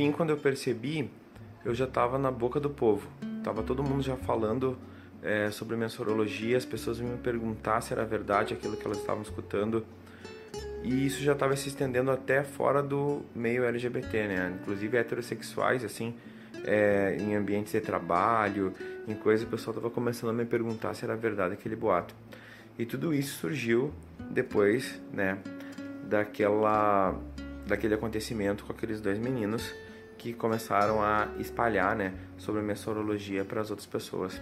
fim, quando eu percebi, eu já estava na boca do povo. Tava todo mundo já falando é, sobre sorologia, as pessoas me perguntar se era verdade aquilo que elas estavam escutando. E isso já estava se estendendo até fora do meio LGBT, né? Inclusive heterossexuais, assim, é, em ambientes de trabalho, em coisas, o pessoal estava começando a me perguntar se era verdade aquele boato. E tudo isso surgiu depois, né, daquela, daquele acontecimento com aqueles dois meninos que começaram a espalhar, né, sobre a minha sorologia para as outras pessoas.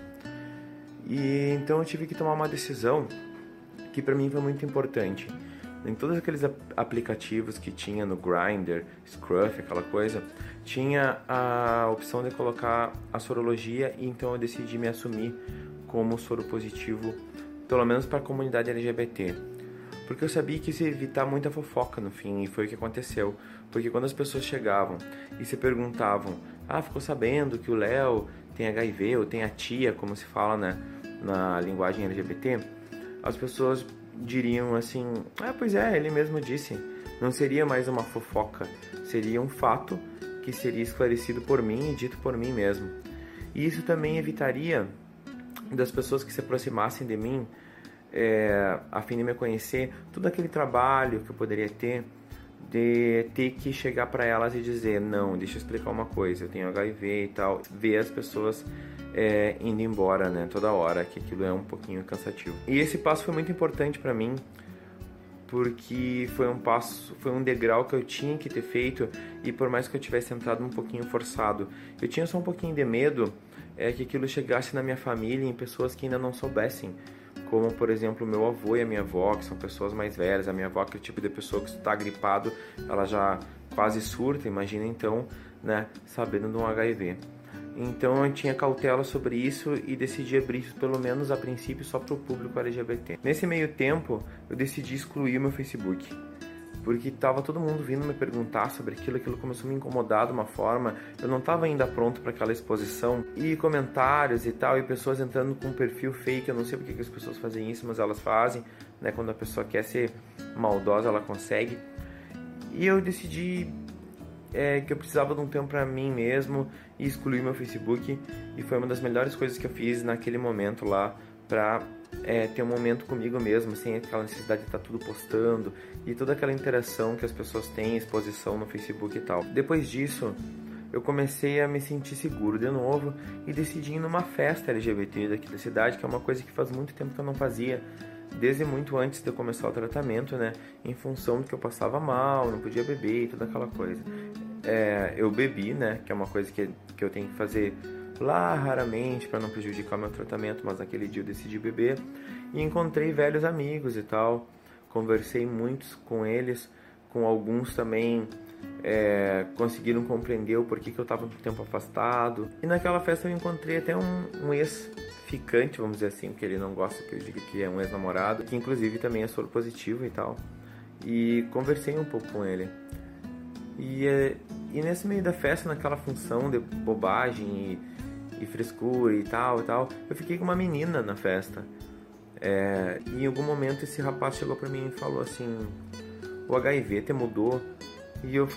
E então eu tive que tomar uma decisão que para mim foi muito importante. Em todos aqueles aplicativos que tinha no Grindr, Scruff, aquela coisa, tinha a opção de colocar a sorologia e então eu decidi me assumir como soro positivo, pelo menos para a comunidade LGBT. Porque eu sabia que isso ia evitar muita fofoca no fim, e foi o que aconteceu. Porque quando as pessoas chegavam e se perguntavam: Ah, ficou sabendo que o Léo tem HIV ou tem a tia, como se fala né, na linguagem LGBT, as pessoas diriam assim: Ah, pois é, ele mesmo disse. Não seria mais uma fofoca, seria um fato que seria esclarecido por mim e dito por mim mesmo. E isso também evitaria das pessoas que se aproximassem de mim é, a fim de me conhecer, todo aquele trabalho que eu poderia ter de ter que chegar para elas e dizer não, deixa eu explicar uma coisa, eu tenho HIV e tal, ver as pessoas é, indo embora, né, toda hora, que aquilo é um pouquinho cansativo. E esse passo foi muito importante para mim, porque foi um passo, foi um degrau que eu tinha que ter feito e por mais que eu tivesse entrado um pouquinho forçado, eu tinha só um pouquinho de medo é que aquilo chegasse na minha família em pessoas que ainda não soubessem como por exemplo meu avô e a minha avó, que são pessoas mais velhas. A minha avó, que é o tipo de pessoa que está gripado, ela já quase surta, imagina então, né, sabendo de um HIV. Então eu tinha cautela sobre isso e decidi abrir isso, pelo menos a princípio, só para o público LGBT. Nesse meio tempo, eu decidi excluir o meu Facebook porque tava todo mundo vindo me perguntar sobre aquilo, aquilo começou a me incomodar de uma forma, eu não tava ainda pronto para aquela exposição, e comentários e tal, e pessoas entrando com um perfil fake, eu não sei porque que as pessoas fazem isso, mas elas fazem, né, quando a pessoa quer ser maldosa, ela consegue, e eu decidi é, que eu precisava de um tempo para mim mesmo, e excluí meu Facebook, e foi uma das melhores coisas que eu fiz naquele momento lá, pra é, ter um momento comigo mesmo, sem aquela necessidade de estar tá tudo postando e toda aquela interação que as pessoas têm, exposição no Facebook e tal. Depois disso, eu comecei a me sentir seguro de novo e decidi ir numa festa LGBT daqui da cidade, que é uma coisa que faz muito tempo que eu não fazia, desde muito antes de eu começar o tratamento, né? Em função de que eu passava mal, não podia beber e toda aquela coisa. É, eu bebi, né? Que é uma coisa que, que eu tenho que fazer lá raramente para não prejudicar meu tratamento, mas naquele dia eu decidi beber e encontrei velhos amigos e tal. Conversei muitos com eles, com alguns também é, conseguiram compreender o porquê que eu estava muito tempo afastado. E naquela festa eu encontrei até um, um ex-ficante, vamos dizer assim, porque ele não gosta que eu diga que é um ex-namorado, que inclusive também é soro positivo e tal. E conversei um pouco com ele. E, é, e nesse meio da festa, naquela função de bobagem e e frescura e tal e tal. Eu fiquei com uma menina na festa. É, e em algum momento esse rapaz chegou para mim e falou assim: o HIV te mudou. E eu falei.